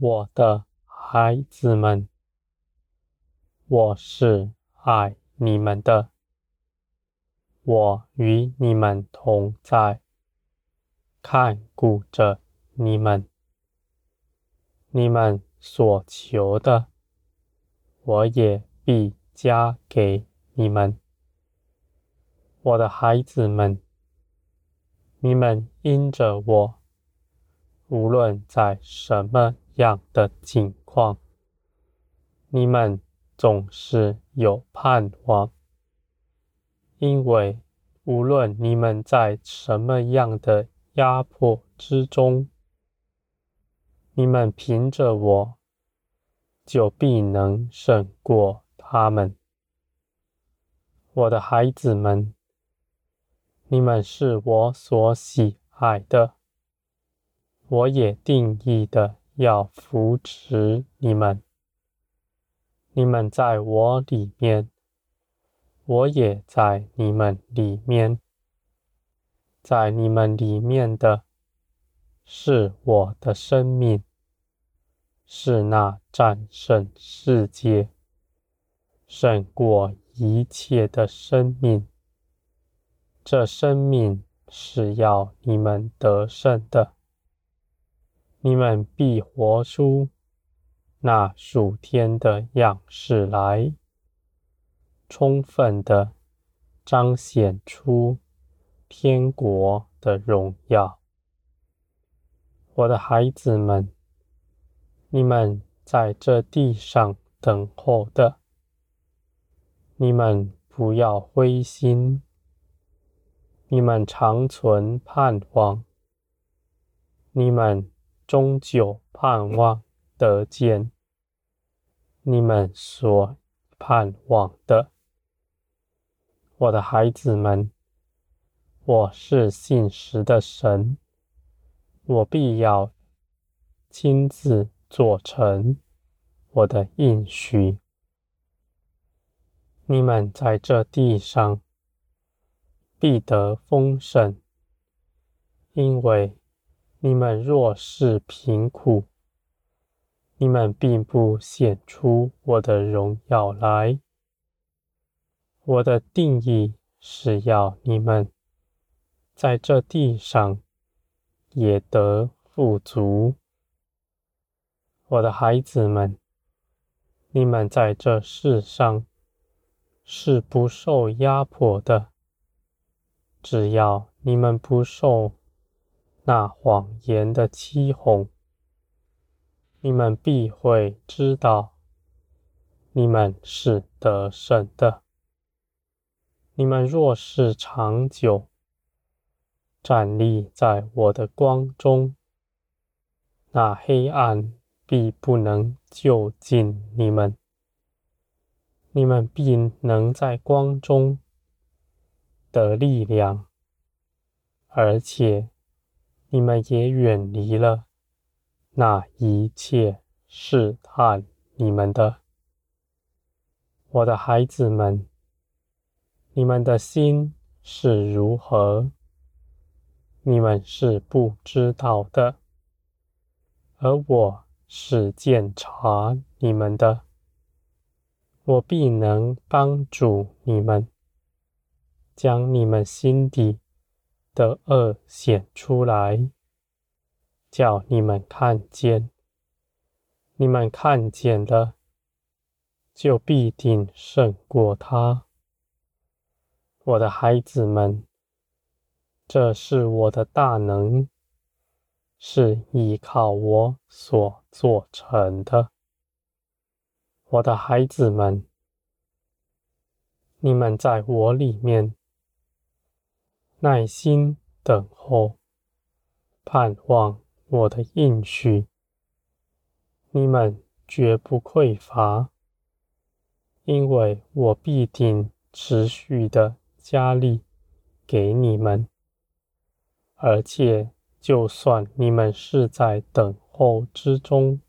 我的孩子们，我是爱你们的，我与你们同在，看顾着你们，你们所求的，我也必加给你们。我的孩子们，你们因着我，无论在什么样的境况，你们总是有盼望，因为无论你们在什么样的压迫之中，你们凭着我，就必能胜过他们。我的孩子们，你们是我所喜爱的，我也定义的。要扶持你们，你们在我里面，我也在你们里面。在你们里面的，是我的生命，是那战胜世界、胜过一切的生命。这生命是要你们得胜的。你们必活出那属天的样式来，充分的彰显出天国的荣耀。我的孩子们，你们在这地上等候的，你们不要灰心，你们常存盼望，你们。终究盼望得见你们所盼望的，我的孩子们，我是信实的神，我必要亲自做成我的应许。你们在这地上必得丰盛，因为。你们若是贫苦，你们并不显出我的荣耀来。我的定义是要你们在这地上也得富足。我的孩子们，你们在这世上是不受压迫的，只要你们不受。那谎言的欺哄，你们必会知道，你们是得胜的。你们若是长久站立在我的光中，那黑暗必不能就近你们。你们必能在光中得力量，而且。你们也远离了那一切试探你们的，我的孩子们，你们的心是如何，你们是不知道的，而我是检查你们的，我必能帮助你们，将你们心底的恶显出来，叫你们看见。你们看见了，就必定胜过他。我的孩子们，这是我的大能，是依靠我所做成的。我的孩子们，你们在我里面。耐心等候，盼望我的应许，你们绝不匮乏，因为我必定持续的加力给你们。而且，就算你们是在等候之中，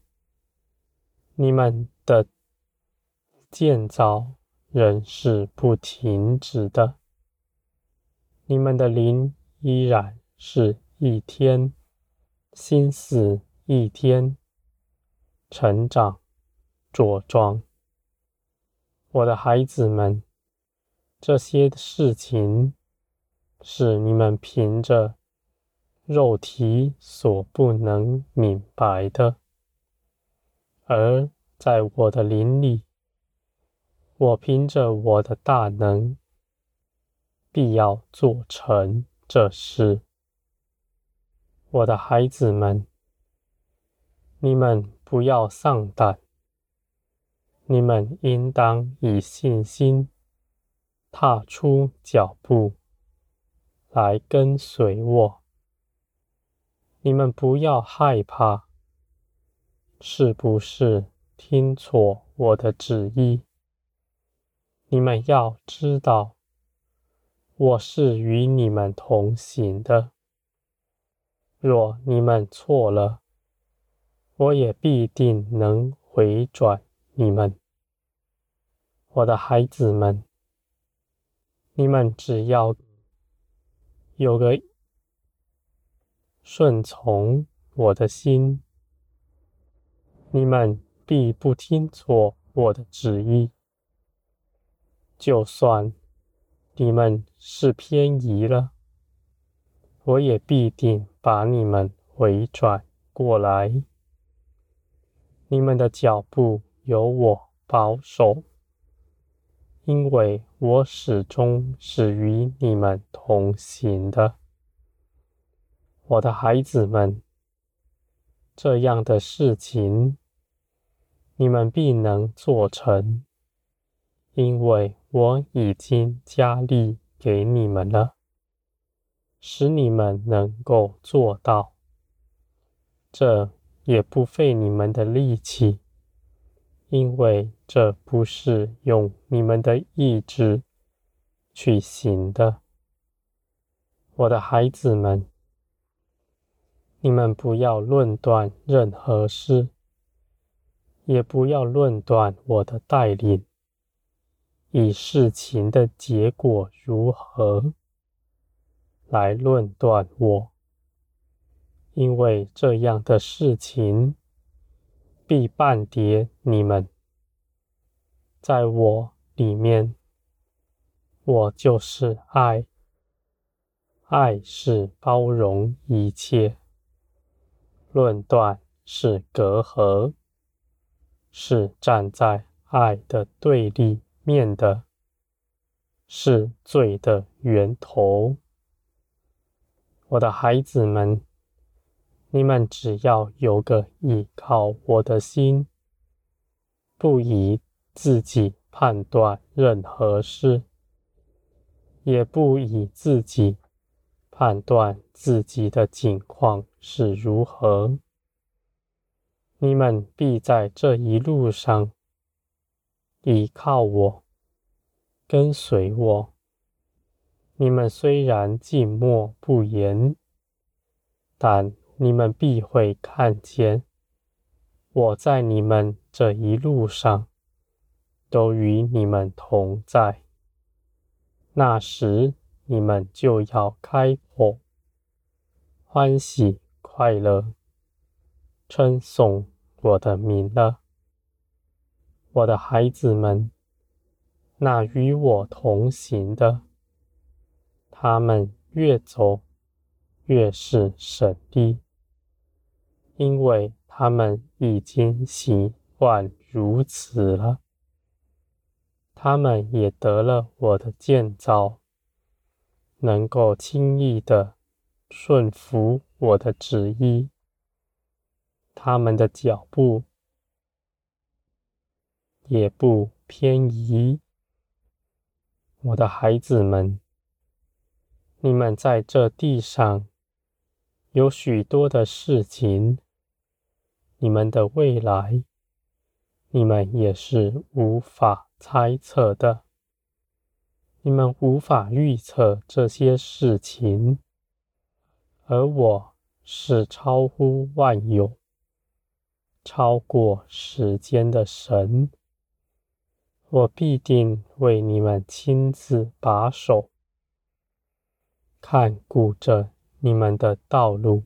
你们的建造仍是不停止的。你们的灵依然是一天，心思一天，成长、茁壮。我的孩子们，这些事情是你们凭着肉体所不能明白的，而在我的灵里，我凭着我的大能，必要做成这事。我的孩子们，你们不要丧胆，你们应当以信心踏出脚步来跟随我。你们不要害怕，是不是听错我的旨意？你们要知道，我是与你们同行的。若你们错了，我也必定能回转你们，我的孩子们。你们只要有个顺从我的心，你们必不听错我的旨意。就算你们是偏移了，我也必定把你们回转过来。你们的脚步由我保守，因为我始终是与你们同行的，我的孩子们。这样的事情，你们必能做成，因为我已经加力给你们了。使你们能够做到，这也不费你们的力气，因为这不是用你们的意志去行的。我的孩子们，你们不要论断任何事，也不要论断我的带领，以事情的结果如何。来论断我，因为这样的事情必绊跌你们。在我里面，我就是爱，爱是包容一切，论断是隔阂，是站在爱的对立面的，是罪的源头。我的孩子们，你们只要有个依靠我的心，不以自己判断任何事，也不以自己判断自己的境况是如何，你们必在这一路上依靠我，跟随我。你们虽然静默不言，但你们必会看见，我在你们这一路上都与你们同在。那时你们就要开口，欢喜快乐，称颂我的名了。我的孩子们，那与我同行的。他们越走越是省力，因为他们已经习惯如此了。他们也得了我的建造，能够轻易的顺服我的旨意。他们的脚步也不偏移。我的孩子们。你们在这地上有许多的事情，你们的未来，你们也是无法猜测的。你们无法预测这些事情，而我是超乎万有、超过时间的神，我必定为你们亲自把守。看顾着你们的道路，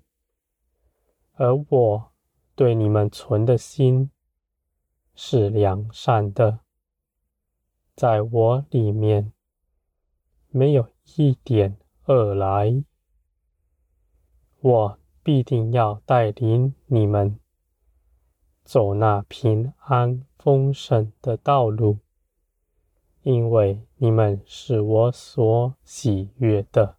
而我对你们存的心是良善的，在我里面没有一点恶来。我必定要带领你们走那平安丰盛的道路，因为你们是我所喜悦的。